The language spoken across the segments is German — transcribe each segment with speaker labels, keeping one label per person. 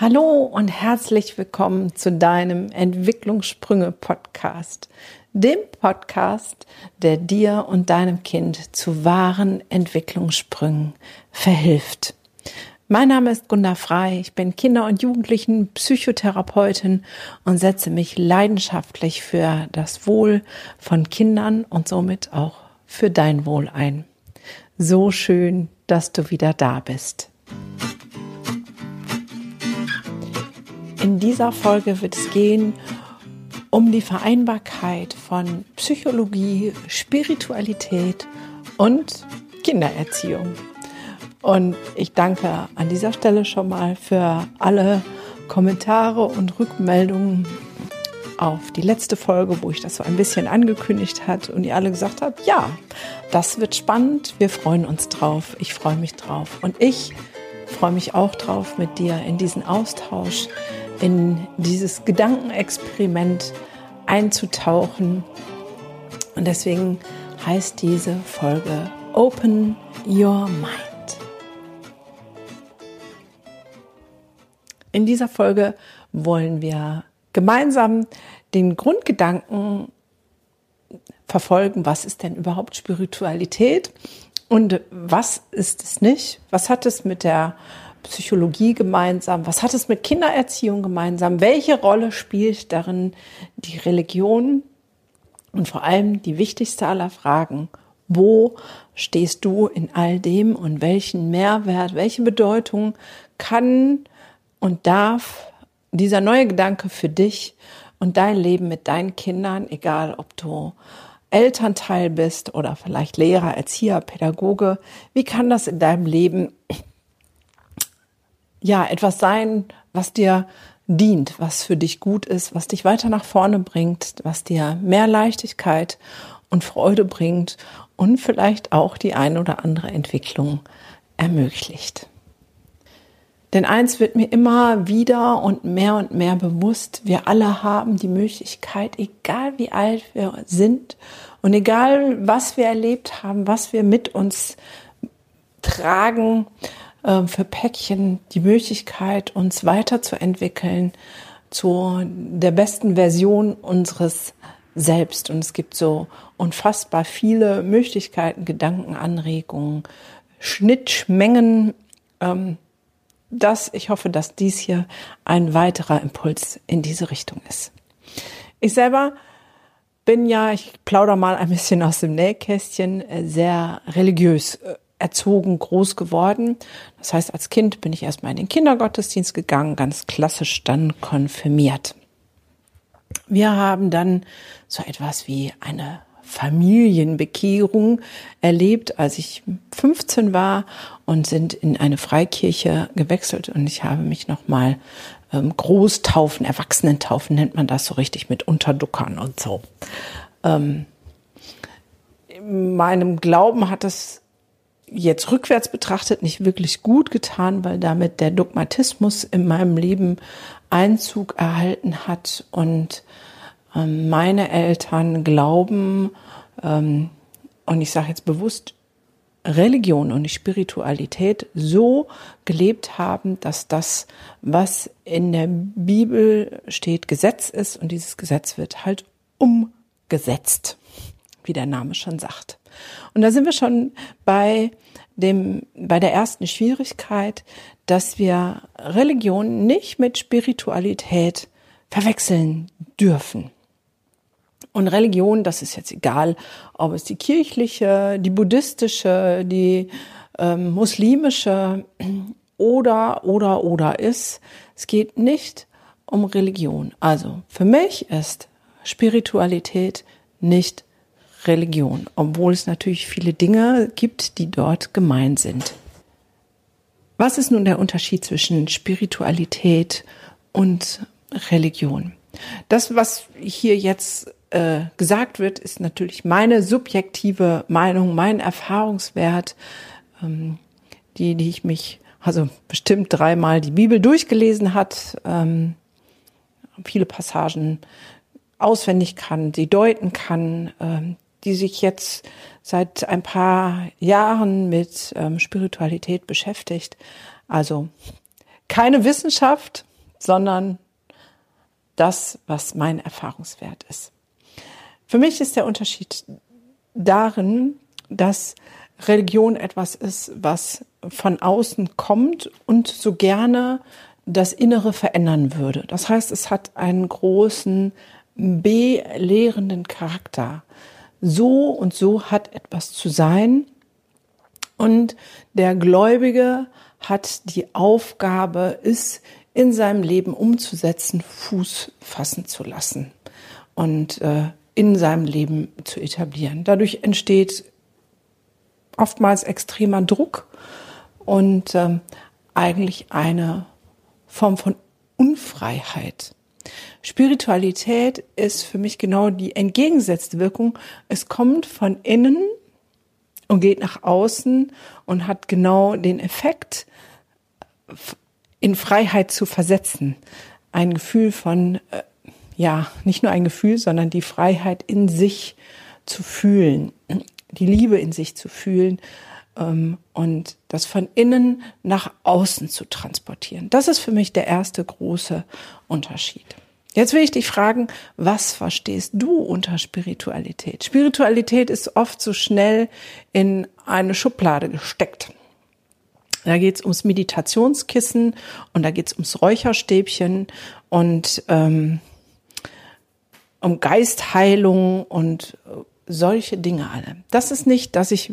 Speaker 1: Hallo und herzlich willkommen zu deinem Entwicklungssprünge Podcast, dem Podcast, der dir und deinem Kind zu wahren Entwicklungssprüngen verhilft. Mein Name ist Gunda Frei, ich bin Kinder- und Jugendlichen Psychotherapeutin und setze mich leidenschaftlich für das Wohl von Kindern und somit auch für dein Wohl ein. So schön, dass du wieder da bist. In dieser Folge wird es gehen um die Vereinbarkeit von Psychologie, Spiritualität und Kindererziehung. Und ich danke an dieser Stelle schon mal für alle Kommentare und Rückmeldungen auf die letzte Folge, wo ich das so ein bisschen angekündigt hat und ihr alle gesagt habt, ja, das wird spannend, wir freuen uns drauf, ich freue mich drauf. Und ich freue mich auch drauf, mit dir in diesen Austausch in dieses Gedankenexperiment einzutauchen. Und deswegen heißt diese Folge Open Your Mind. In dieser Folge wollen wir gemeinsam den Grundgedanken verfolgen, was ist denn überhaupt Spiritualität und was ist es nicht? Was hat es mit der Psychologie gemeinsam? Was hat es mit Kindererziehung gemeinsam? Welche Rolle spielt darin die Religion? Und vor allem die wichtigste aller Fragen, wo stehst du in all dem und welchen Mehrwert, welche Bedeutung kann und darf dieser neue Gedanke für dich und dein Leben mit deinen Kindern, egal ob du Elternteil bist oder vielleicht Lehrer, Erzieher, Pädagoge, wie kann das in deinem Leben ja, etwas sein, was dir dient, was für dich gut ist, was dich weiter nach vorne bringt, was dir mehr Leichtigkeit und Freude bringt und vielleicht auch die ein oder andere Entwicklung ermöglicht. Denn eins wird mir immer wieder und mehr und mehr bewusst, wir alle haben die Möglichkeit, egal wie alt wir sind und egal was wir erlebt haben, was wir mit uns tragen, ähm, für Päckchen die Möglichkeit, uns weiterzuentwickeln zu der besten Version unseres Selbst. Und es gibt so unfassbar viele Möglichkeiten, Gedankenanregungen, Schnittmengen. Ähm, das, ich hoffe, dass dies hier ein weiterer Impuls in diese Richtung ist. Ich selber bin ja, ich plauder mal ein bisschen aus dem Nähkästchen, äh, sehr religiös äh, erzogen, groß geworden. Das heißt, als Kind bin ich erstmal in den Kindergottesdienst gegangen, ganz klassisch dann konfirmiert. Wir haben dann so etwas wie eine Familienbekehrung erlebt, als ich 15 war und sind in eine Freikirche gewechselt und ich habe mich nochmal ähm, Großtaufen, Erwachsenentaufen nennt man das so richtig mit Unterduckern und so. Ähm, meinem Glauben hat es jetzt rückwärts betrachtet nicht wirklich gut getan, weil damit der Dogmatismus in meinem Leben Einzug erhalten hat und ähm, meine Eltern glauben, ähm, und ich sage jetzt bewusst, Religion und die Spiritualität so gelebt haben, dass das, was in der Bibel steht, Gesetz ist und dieses Gesetz wird halt umgesetzt, wie der Name schon sagt. Und da sind wir schon bei dem, bei der ersten Schwierigkeit, dass wir Religion nicht mit Spiritualität verwechseln dürfen. Und Religion, das ist jetzt egal, ob es die kirchliche, die buddhistische, die ähm, muslimische oder, oder, oder ist. Es geht nicht um Religion. Also für mich ist Spiritualität nicht Religion, obwohl es natürlich viele Dinge gibt, die dort gemein sind. Was ist nun der Unterschied zwischen Spiritualität und Religion? Das, was hier jetzt äh, gesagt wird, ist natürlich meine subjektive Meinung, mein Erfahrungswert, ähm, die, die ich mich also bestimmt dreimal die Bibel durchgelesen hat, ähm, viele Passagen auswendig kann, sie deuten kann, ähm, die sich jetzt seit ein paar Jahren mit ähm, Spiritualität beschäftigt. Also keine Wissenschaft, sondern das, was mein Erfahrungswert ist. Für mich ist der Unterschied darin, dass Religion etwas ist, was von außen kommt und so gerne das Innere verändern würde. Das heißt, es hat einen großen belehrenden Charakter. So und so hat etwas zu sein. Und der Gläubige hat die Aufgabe, es in seinem Leben umzusetzen, Fuß fassen zu lassen und äh, in seinem Leben zu etablieren. Dadurch entsteht oftmals extremer Druck und ähm, eigentlich eine Form von Unfreiheit. Spiritualität ist für mich genau die entgegengesetzte Wirkung. Es kommt von innen und geht nach außen und hat genau den Effekt, in Freiheit zu versetzen. Ein Gefühl von, äh, ja, nicht nur ein Gefühl, sondern die Freiheit in sich zu fühlen, die Liebe in sich zu fühlen und das von innen nach außen zu transportieren. Das ist für mich der erste große Unterschied. Jetzt will ich dich fragen, was verstehst du unter Spiritualität? Spiritualität ist oft so schnell in eine Schublade gesteckt. Da geht's ums Meditationskissen und da geht's ums Räucherstäbchen und ähm, um Geistheilung und solche Dinge alle. Das ist nicht, dass ich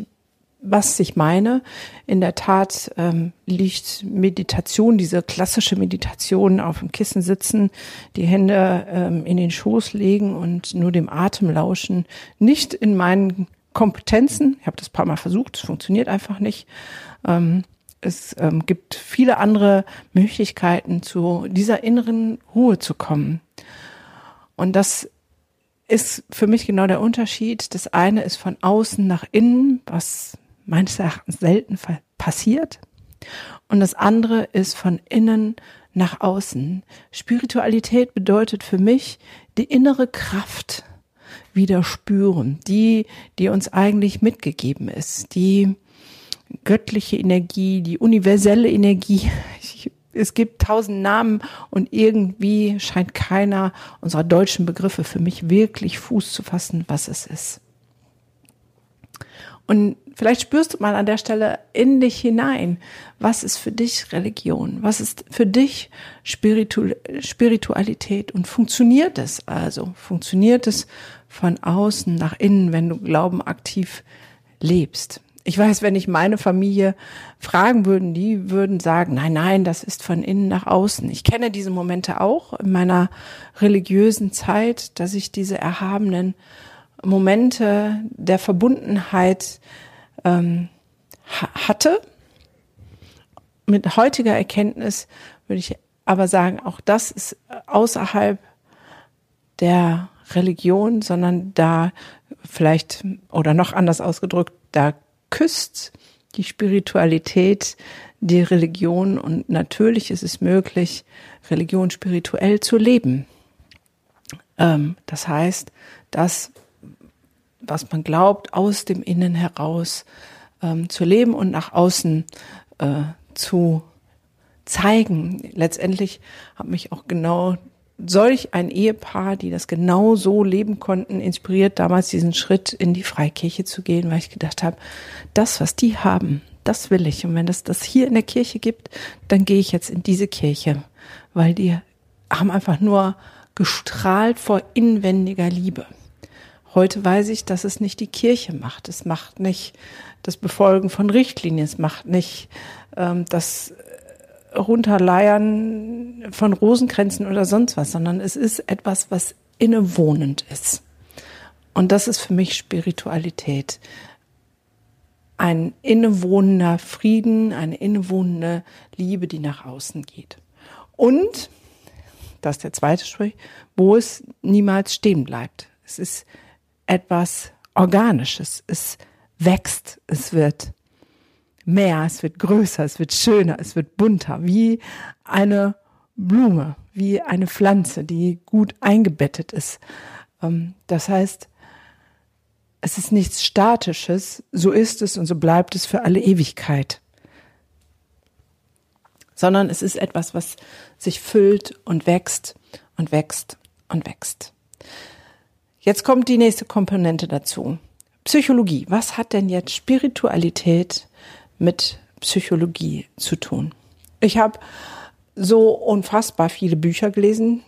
Speaker 1: was ich meine. In der Tat ähm, liegt Meditation, diese klassische Meditation auf dem Kissen sitzen, die Hände ähm, in den Schoß legen und nur dem Atem lauschen, nicht in meinen Kompetenzen. Ich habe das paar Mal versucht, es funktioniert einfach nicht. Ähm, es ähm, gibt viele andere Möglichkeiten, zu dieser inneren Ruhe zu kommen. Und das ist für mich genau der Unterschied. Das eine ist von außen nach innen, was meines Erachtens selten passiert. Und das andere ist von innen nach außen. Spiritualität bedeutet für mich die innere Kraft wieder spüren, die, die uns eigentlich mitgegeben ist, die göttliche Energie, die universelle Energie. Ich, es gibt tausend Namen und irgendwie scheint keiner unserer deutschen Begriffe für mich wirklich Fuß zu fassen, was es ist. Und vielleicht spürst du mal an der Stelle in dich hinein. Was ist für dich Religion? Was ist für dich Spiritu Spiritualität? Und funktioniert es also? Funktioniert es von außen nach innen, wenn du Glauben aktiv lebst? Ich weiß, wenn ich meine Familie fragen würden, die würden sagen, nein, nein, das ist von innen nach außen. Ich kenne diese Momente auch in meiner religiösen Zeit, dass ich diese erhabenen Momente der Verbundenheit ähm, hatte. Mit heutiger Erkenntnis würde ich aber sagen, auch das ist außerhalb der Religion, sondern da vielleicht oder noch anders ausgedrückt, da küsst die Spiritualität die Religion und natürlich ist es möglich, Religion spirituell zu leben. Ähm, das heißt, das was man glaubt, aus dem Innen heraus ähm, zu leben und nach außen äh, zu zeigen. Letztendlich hat mich auch genau solch ein Ehepaar, die das genau so leben konnten, inspiriert, damals diesen Schritt in die Freikirche zu gehen, weil ich gedacht habe, das, was die haben, das will ich. Und wenn es das hier in der Kirche gibt, dann gehe ich jetzt in diese Kirche, weil die haben einfach nur gestrahlt vor inwendiger Liebe. Heute weiß ich, dass es nicht die Kirche macht. Es macht nicht das Befolgen von Richtlinien. Es macht nicht ähm, das Runterleiern von Rosenkränzen oder sonst was, sondern es ist etwas, was innewohnend ist. Und das ist für mich Spiritualität. Ein innewohnender Frieden, eine innewohnende Liebe, die nach außen geht. Und, das ist der zweite Sprich, wo es niemals stehen bleibt. Es ist etwas Organisches. Es wächst, es wird mehr, es wird größer, es wird schöner, es wird bunter, wie eine Blume, wie eine Pflanze, die gut eingebettet ist. Ähm, das heißt, es ist nichts Statisches, so ist es und so bleibt es für alle Ewigkeit. sondern es ist etwas, was sich füllt und wächst und wächst und wächst. Jetzt kommt die nächste Komponente dazu. Psychologie. Was hat denn jetzt Spiritualität mit Psychologie zu tun? Ich habe so unfassbar viele Bücher gelesen,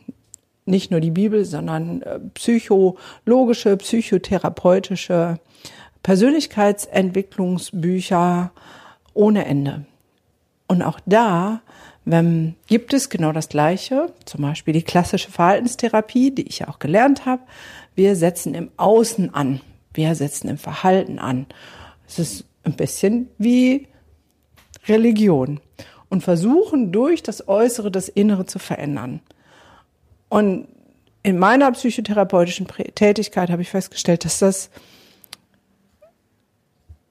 Speaker 1: nicht nur die Bibel, sondern äh, psychologische, psychotherapeutische Persönlichkeitsentwicklungsbücher ohne Ende. Und auch da wenn, gibt es genau das Gleiche, zum Beispiel die klassische Verhaltenstherapie, die ich ja auch gelernt habe. Wir setzen im Außen an, wir setzen im Verhalten an. Es ist ein bisschen wie Religion und versuchen durch das Äußere das Innere zu verändern. Und in meiner psychotherapeutischen Tätigkeit habe ich festgestellt, dass das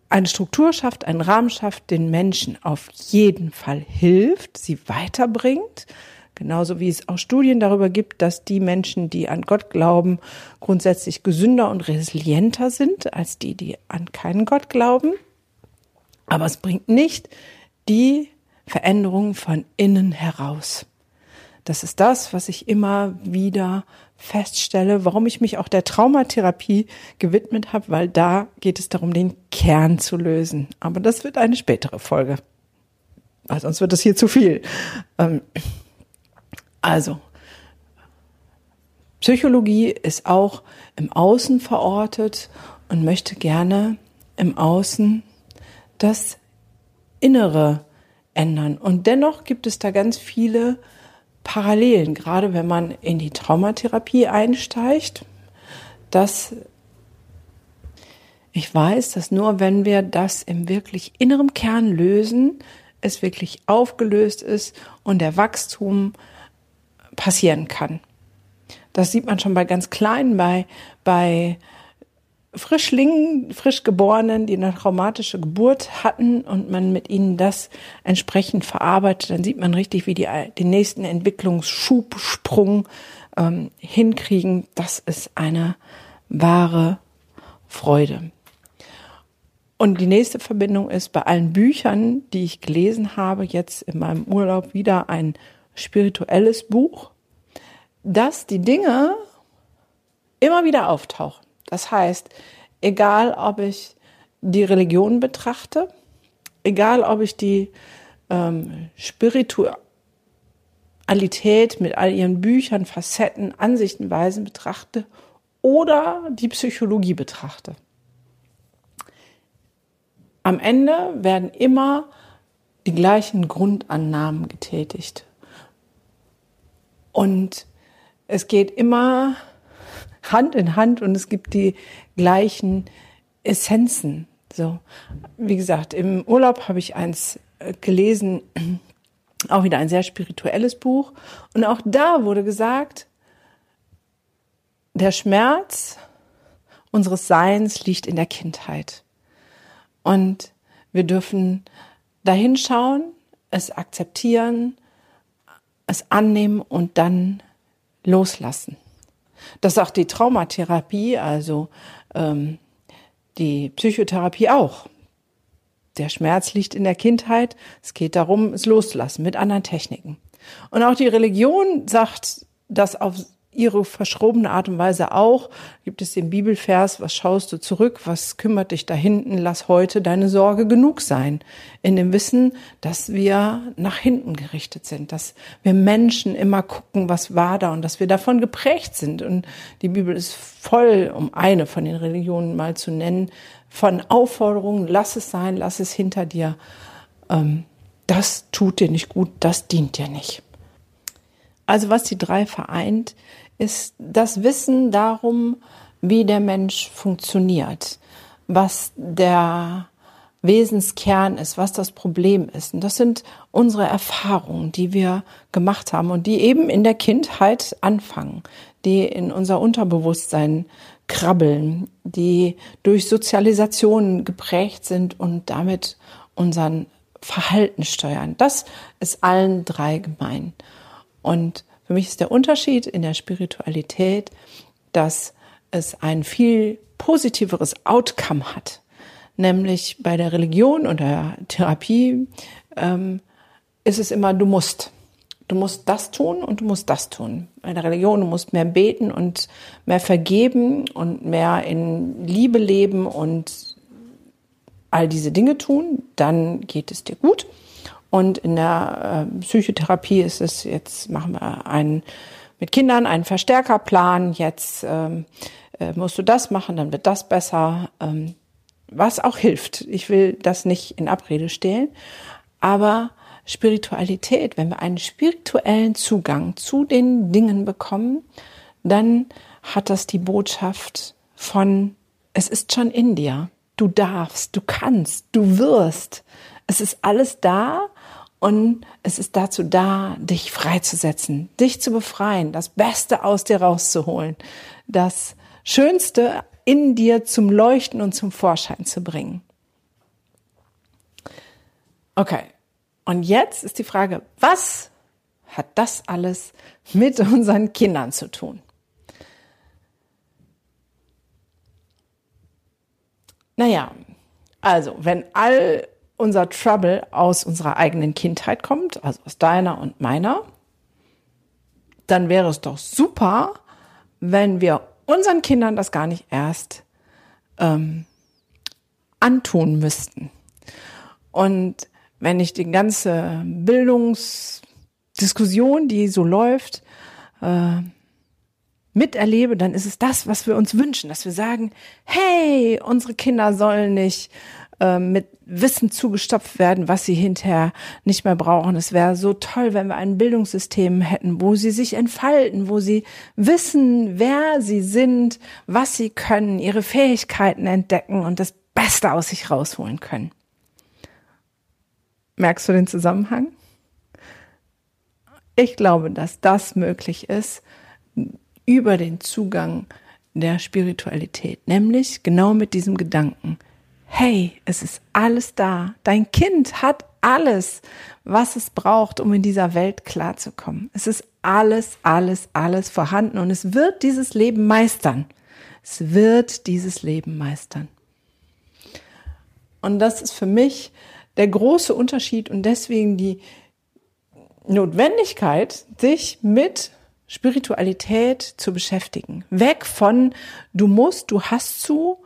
Speaker 1: eine Struktur schafft, einen Rahmen schafft, den Menschen auf jeden Fall hilft, sie weiterbringt. Genauso wie es auch Studien darüber gibt, dass die Menschen, die an Gott glauben, grundsätzlich gesünder und resilienter sind als die, die an keinen Gott glauben. Aber es bringt nicht die Veränderung von innen heraus. Das ist das, was ich immer wieder feststelle, warum ich mich auch der Traumatherapie gewidmet habe, weil da geht es darum, den Kern zu lösen. Aber das wird eine spätere Folge. Weil sonst wird es hier zu viel. Ähm, also, Psychologie ist auch im Außen verortet und möchte gerne im Außen das Innere ändern. Und dennoch gibt es da ganz viele Parallelen, gerade wenn man in die Traumatherapie einsteigt, dass ich weiß, dass nur wenn wir das im wirklich inneren Kern lösen, es wirklich aufgelöst ist und der Wachstum passieren kann. Das sieht man schon bei ganz kleinen, bei, bei Frischlingen, frisch Geborenen, die eine traumatische Geburt hatten und man mit ihnen das entsprechend verarbeitet, dann sieht man richtig, wie die den nächsten Entwicklungsschubsprung ähm, hinkriegen. Das ist eine wahre Freude. Und die nächste Verbindung ist bei allen Büchern, die ich gelesen habe, jetzt in meinem Urlaub wieder ein spirituelles Buch, dass die Dinge immer wieder auftauchen. Das heißt, egal ob ich die Religion betrachte, egal ob ich die ähm, Spiritualität mit all ihren Büchern, Facetten, Ansichtenweisen betrachte oder die Psychologie betrachte. Am Ende werden immer die gleichen Grundannahmen getätigt. Und es geht immer Hand in Hand und es gibt die gleichen Essenzen. So, wie gesagt, im Urlaub habe ich eins äh, gelesen, auch wieder ein sehr spirituelles Buch. Und auch da wurde gesagt, der Schmerz unseres Seins liegt in der Kindheit. Und wir dürfen dahin schauen, es akzeptieren, es annehmen und dann loslassen. Das sagt die Traumatherapie, also ähm, die Psychotherapie auch. Der Schmerz liegt in der Kindheit. Es geht darum, es loszulassen mit anderen Techniken. Und auch die Religion sagt das auf ihre verschrobene Art und Weise auch. Gibt es den Bibelvers, was schaust du zurück, was kümmert dich da hinten, lass heute deine Sorge genug sein. In dem Wissen, dass wir nach hinten gerichtet sind, dass wir Menschen immer gucken, was war da und dass wir davon geprägt sind. Und die Bibel ist voll, um eine von den Religionen mal zu nennen, von Aufforderungen, lass es sein, lass es hinter dir. Ähm, das tut dir nicht gut, das dient dir nicht. Also was die drei vereint, ist das Wissen darum, wie der Mensch funktioniert, was der Wesenskern ist, was das Problem ist. Und das sind unsere Erfahrungen, die wir gemacht haben und die eben in der Kindheit anfangen, die in unser Unterbewusstsein krabbeln, die durch Sozialisation geprägt sind und damit unseren Verhalten steuern. Das ist allen drei gemein. Und für mich ist der Unterschied in der Spiritualität, dass es ein viel positiveres Outcome hat. Nämlich bei der Religion und der Therapie ähm, ist es immer, du musst. Du musst das tun und du musst das tun. In der Religion, du musst mehr beten und mehr vergeben und mehr in Liebe leben und all diese Dinge tun, dann geht es dir gut. Und in der äh, Psychotherapie ist es, jetzt machen wir einen mit Kindern einen Verstärkerplan, jetzt ähm, äh, musst du das machen, dann wird das besser, ähm, was auch hilft. Ich will das nicht in Abrede stellen, aber Spiritualität, wenn wir einen spirituellen Zugang zu den Dingen bekommen, dann hat das die Botschaft von, es ist schon in dir. Du darfst, du kannst, du wirst. Es ist alles da und es ist dazu da, dich freizusetzen, dich zu befreien, das Beste aus dir rauszuholen, das Schönste in dir zum Leuchten und zum Vorschein zu bringen. Okay, und jetzt ist die Frage, was hat das alles mit unseren Kindern zu tun? Naja, also wenn all unser Trouble aus unserer eigenen Kindheit kommt, also aus deiner und meiner, dann wäre es doch super, wenn wir unseren Kindern das gar nicht erst ähm, antun müssten. Und wenn ich die ganze Bildungsdiskussion, die so läuft, äh, miterlebe, dann ist es das, was wir uns wünschen, dass wir sagen, hey, unsere Kinder sollen nicht äh, mit Wissen zugestopft werden, was sie hinterher nicht mehr brauchen. Es wäre so toll, wenn wir ein Bildungssystem hätten, wo sie sich entfalten, wo sie wissen, wer sie sind, was sie können, ihre Fähigkeiten entdecken und das Beste aus sich rausholen können. Merkst du den Zusammenhang? Ich glaube, dass das möglich ist über den Zugang der Spiritualität, nämlich genau mit diesem Gedanken hey, es ist alles da. Dein Kind hat alles, was es braucht, um in dieser Welt klarzukommen. Es ist alles, alles, alles vorhanden und es wird dieses Leben meistern. Es wird dieses Leben meistern. Und das ist für mich der große Unterschied und deswegen die Notwendigkeit, sich mit Spiritualität zu beschäftigen. Weg von du musst, du hast zu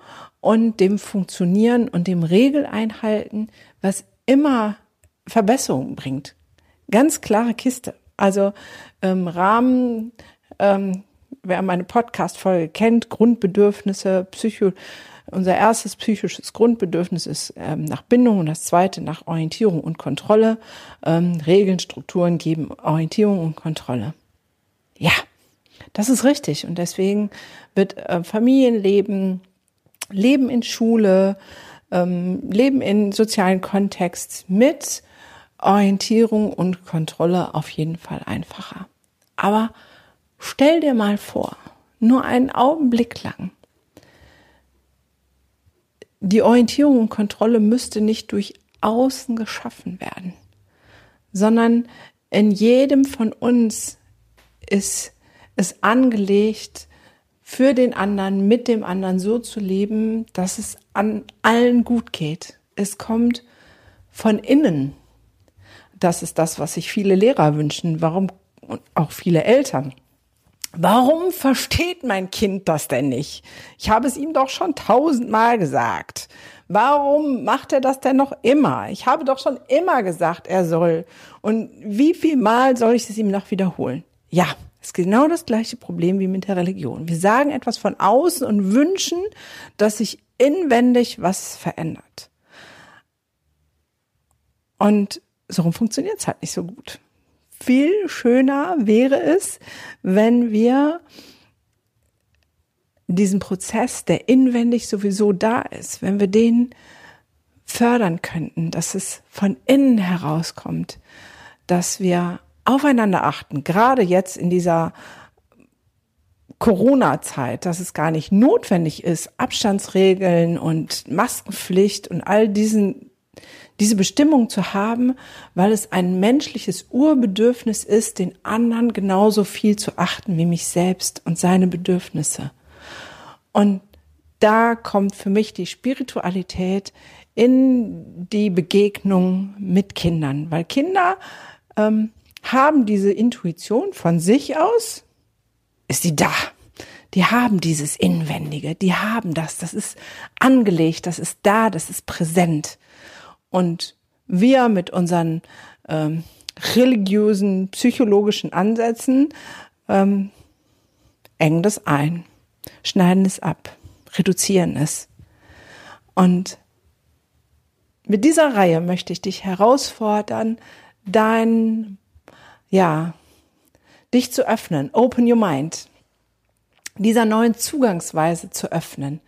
Speaker 1: und dem Funktionieren und dem Regeleinhalten, was immer Verbesserungen bringt. Ganz klare Kiste. Also ähm, Rahmen, ähm, wer meine Podcast-Folge kennt, Grundbedürfnisse, Psycho, unser erstes psychisches Grundbedürfnis ist ähm, nach Bindung und das zweite nach Orientierung und Kontrolle. Ähm, Regeln, Strukturen geben Orientierung und Kontrolle. Ja, das ist richtig. Und deswegen wird äh, Familienleben Leben in Schule, ähm, Leben in sozialen Kontext mit Orientierung und Kontrolle auf jeden Fall einfacher. Aber stell dir mal vor, nur einen Augenblick lang, die Orientierung und Kontrolle müsste nicht durch außen geschaffen werden, sondern in jedem von uns ist es angelegt, für den anderen, mit dem anderen so zu leben, dass es an allen gut geht. Es kommt von innen. Das ist das, was sich viele Lehrer wünschen. Warum und auch viele Eltern. Warum versteht mein Kind das denn nicht? Ich habe es ihm doch schon tausendmal gesagt. Warum macht er das denn noch immer? Ich habe doch schon immer gesagt, er soll. Und wie viel Mal soll ich es ihm noch wiederholen? Ja, ist genau das gleiche Problem wie mit der Religion. Wir sagen etwas von außen und wünschen, dass sich inwendig was verändert. Und so funktioniert es halt nicht so gut. Viel schöner wäre es, wenn wir diesen Prozess, der inwendig sowieso da ist, wenn wir den fördern könnten, dass es von innen herauskommt, dass wir aufeinander achten, gerade jetzt in dieser Corona-Zeit, dass es gar nicht notwendig ist, Abstandsregeln und Maskenpflicht und all diesen diese Bestimmung zu haben, weil es ein menschliches Urbedürfnis ist, den anderen genauso viel zu achten wie mich selbst und seine Bedürfnisse. Und da kommt für mich die Spiritualität in die Begegnung mit Kindern, weil Kinder ähm, haben diese Intuition von sich aus, ist die da. Die haben dieses Inwendige, die haben das, das ist angelegt, das ist da, das ist präsent. Und wir mit unseren ähm, religiösen, psychologischen Ansätzen ähm, engen das ein, schneiden es ab, reduzieren es. Und mit dieser Reihe möchte ich dich herausfordern, dein, ja, dich zu öffnen, open your mind, dieser neuen Zugangsweise zu öffnen,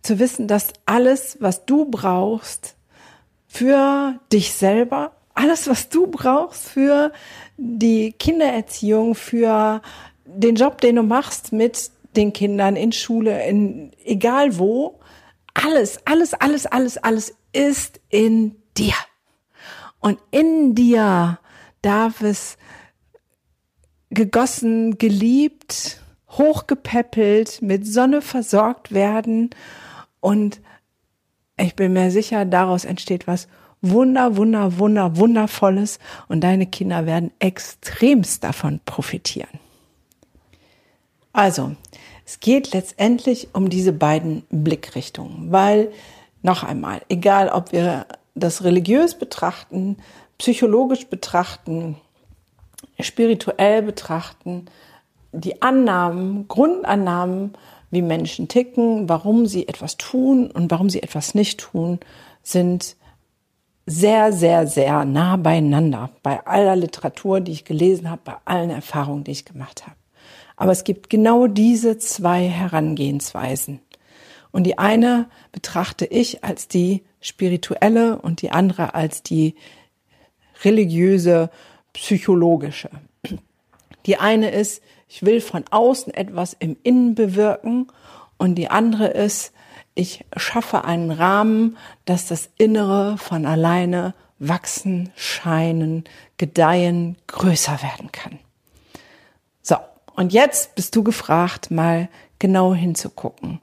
Speaker 1: zu wissen, dass alles, was du brauchst für dich selber, alles, was du brauchst für die Kindererziehung, für den Job, den du machst mit den Kindern in Schule, in egal wo, alles, alles, alles, alles, alles ist in dir. Und in dir darf es gegossen, geliebt, hochgepäppelt, mit Sonne versorgt werden. Und ich bin mir sicher, daraus entsteht was wunder, wunder, wunder, wundervolles. Und deine Kinder werden extremst davon profitieren. Also, es geht letztendlich um diese beiden Blickrichtungen, weil noch einmal, egal ob wir das religiös betrachten, psychologisch betrachten, spirituell betrachten, die Annahmen, Grundannahmen, wie Menschen ticken, warum sie etwas tun und warum sie etwas nicht tun, sind sehr, sehr, sehr nah beieinander. Bei aller Literatur, die ich gelesen habe, bei allen Erfahrungen, die ich gemacht habe. Aber es gibt genau diese zwei Herangehensweisen. Und die eine betrachte ich als die spirituelle und die andere als die religiöse, psychologische. Die eine ist, ich will von außen etwas im Innen bewirken und die andere ist, ich schaffe einen Rahmen, dass das Innere von alleine wachsen, scheinen, gedeihen, größer werden kann. So, und jetzt bist du gefragt, mal genau hinzugucken.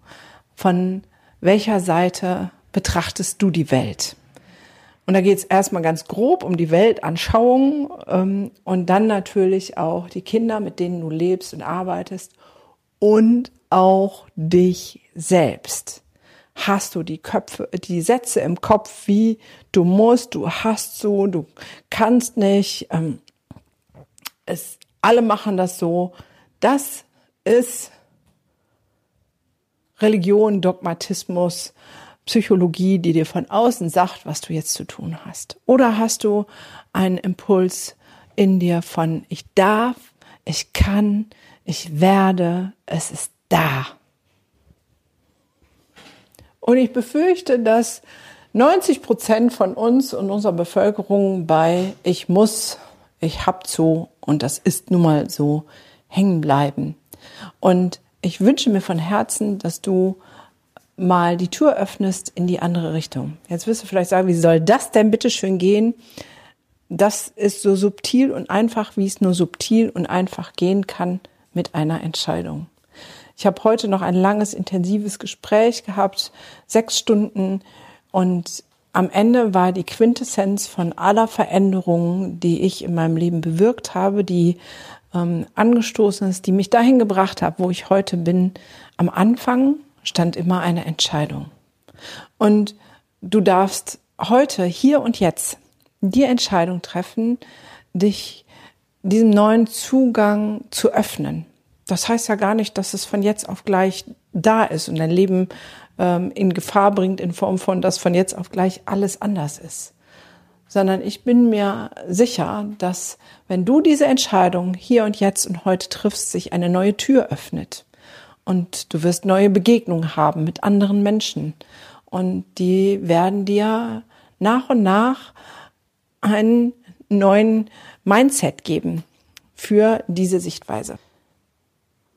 Speaker 1: Von welcher Seite betrachtest du die Welt? Und da geht es erstmal ganz grob um die Weltanschauung ähm, und dann natürlich auch die Kinder, mit denen du lebst und arbeitest und auch dich selbst. Hast du die Köpfe, die Sätze im Kopf wie du musst, du hast so, du kannst nicht, ähm, es, alle machen das so. Das ist Religion, Dogmatismus, Psychologie, die dir von außen sagt, was du jetzt zu tun hast? Oder hast du einen Impuls in dir von ich darf, ich kann, ich werde, es ist da. Und ich befürchte, dass 90 Prozent von uns und unserer Bevölkerung bei ich muss, ich hab zu und das ist nun mal so hängen bleiben. Und ich wünsche mir von Herzen, dass du mal die Tür öffnest in die andere Richtung. Jetzt wirst du vielleicht sagen, wie soll das denn bitte schön gehen? Das ist so subtil und einfach, wie es nur subtil und einfach gehen kann mit einer Entscheidung. Ich habe heute noch ein langes, intensives Gespräch gehabt, sechs Stunden und am Ende war die Quintessenz von aller Veränderungen, die ich in meinem Leben bewirkt habe, die ähm, angestoßen ist, die mich dahin gebracht hat, wo ich heute bin, am Anfang stand immer eine Entscheidung. Und du darfst heute, hier und jetzt, die Entscheidung treffen, dich diesem neuen Zugang zu öffnen. Das heißt ja gar nicht, dass es von jetzt auf gleich da ist und dein Leben ähm, in Gefahr bringt in Form von, dass von jetzt auf gleich alles anders ist. Sondern ich bin mir sicher, dass wenn du diese Entscheidung hier und jetzt und heute triffst, sich eine neue Tür öffnet und du wirst neue Begegnungen haben mit anderen Menschen. Und die werden dir nach und nach einen neuen Mindset geben für diese Sichtweise.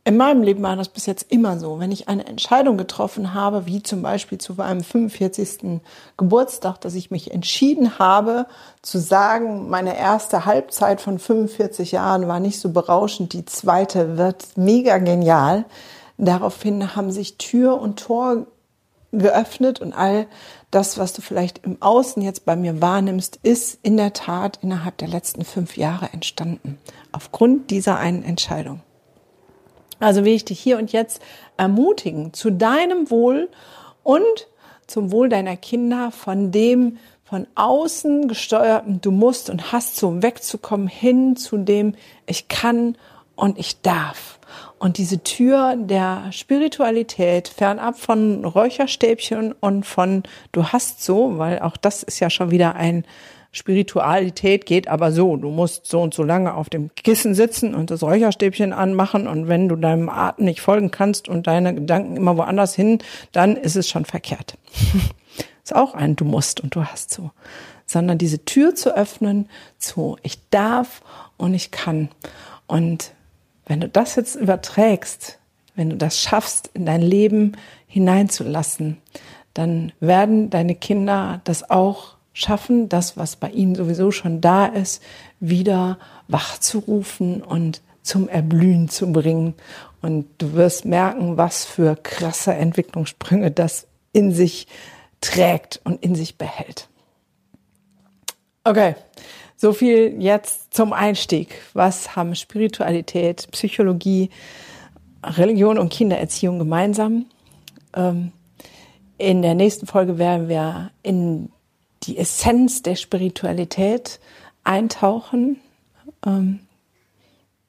Speaker 1: In meinem Leben war das bis jetzt immer so. Wenn ich eine Entscheidung getroffen habe, wie zum Beispiel zu meinem 45. Geburtstag, dass ich mich entschieden habe zu sagen, meine erste Halbzeit von 45 Jahren war nicht so berauschend, die zweite wird mega genial, Daraufhin haben sich Tür und Tor geöffnet und all das, was du vielleicht im Außen jetzt bei mir wahrnimmst, ist in der Tat innerhalb der letzten fünf Jahre entstanden. Aufgrund dieser einen Entscheidung. Also will ich dich hier und jetzt ermutigen, zu deinem Wohl und zum Wohl deiner Kinder von dem von außen gesteuerten Du musst und hast so wegzukommen hin zu dem Ich kann und ich darf. Und diese Tür der Spiritualität, fernab von Räucherstäbchen und von Du hast so, weil auch das ist ja schon wieder ein Spiritualität geht aber so. Du musst so und so lange auf dem Kissen sitzen und das Räucherstäbchen anmachen und wenn du deinem Atem nicht folgen kannst und deine Gedanken immer woanders hin, dann ist es schon verkehrt. ist auch ein Du musst und du hast so. Sondern diese Tür zu öffnen zu ich darf und ich kann. Und wenn du das jetzt überträgst, wenn du das schaffst, in dein Leben hineinzulassen, dann werden deine Kinder das auch schaffen, das, was bei ihnen sowieso schon da ist, wieder wachzurufen und zum Erblühen zu bringen. Und du wirst merken, was für krasse Entwicklungssprünge das in sich trägt und in sich behält. Okay, so viel jetzt zum Einstieg. Was haben Spiritualität, Psychologie, Religion und Kindererziehung gemeinsam? Ähm, in der nächsten Folge werden wir in die Essenz der Spiritualität eintauchen. Ähm,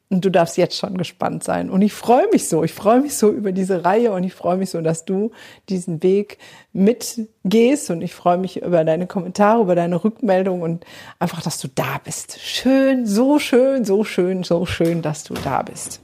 Speaker 1: und du darfst jetzt schon gespannt sein. Und ich freue mich so. Ich freue mich so über diese Reihe und ich freue mich so, dass du diesen Weg mitgehst. Und ich freue mich über deine Kommentare, über deine Rückmeldung und einfach, dass du da bist. Schön, so schön, so schön, so schön, dass du da bist.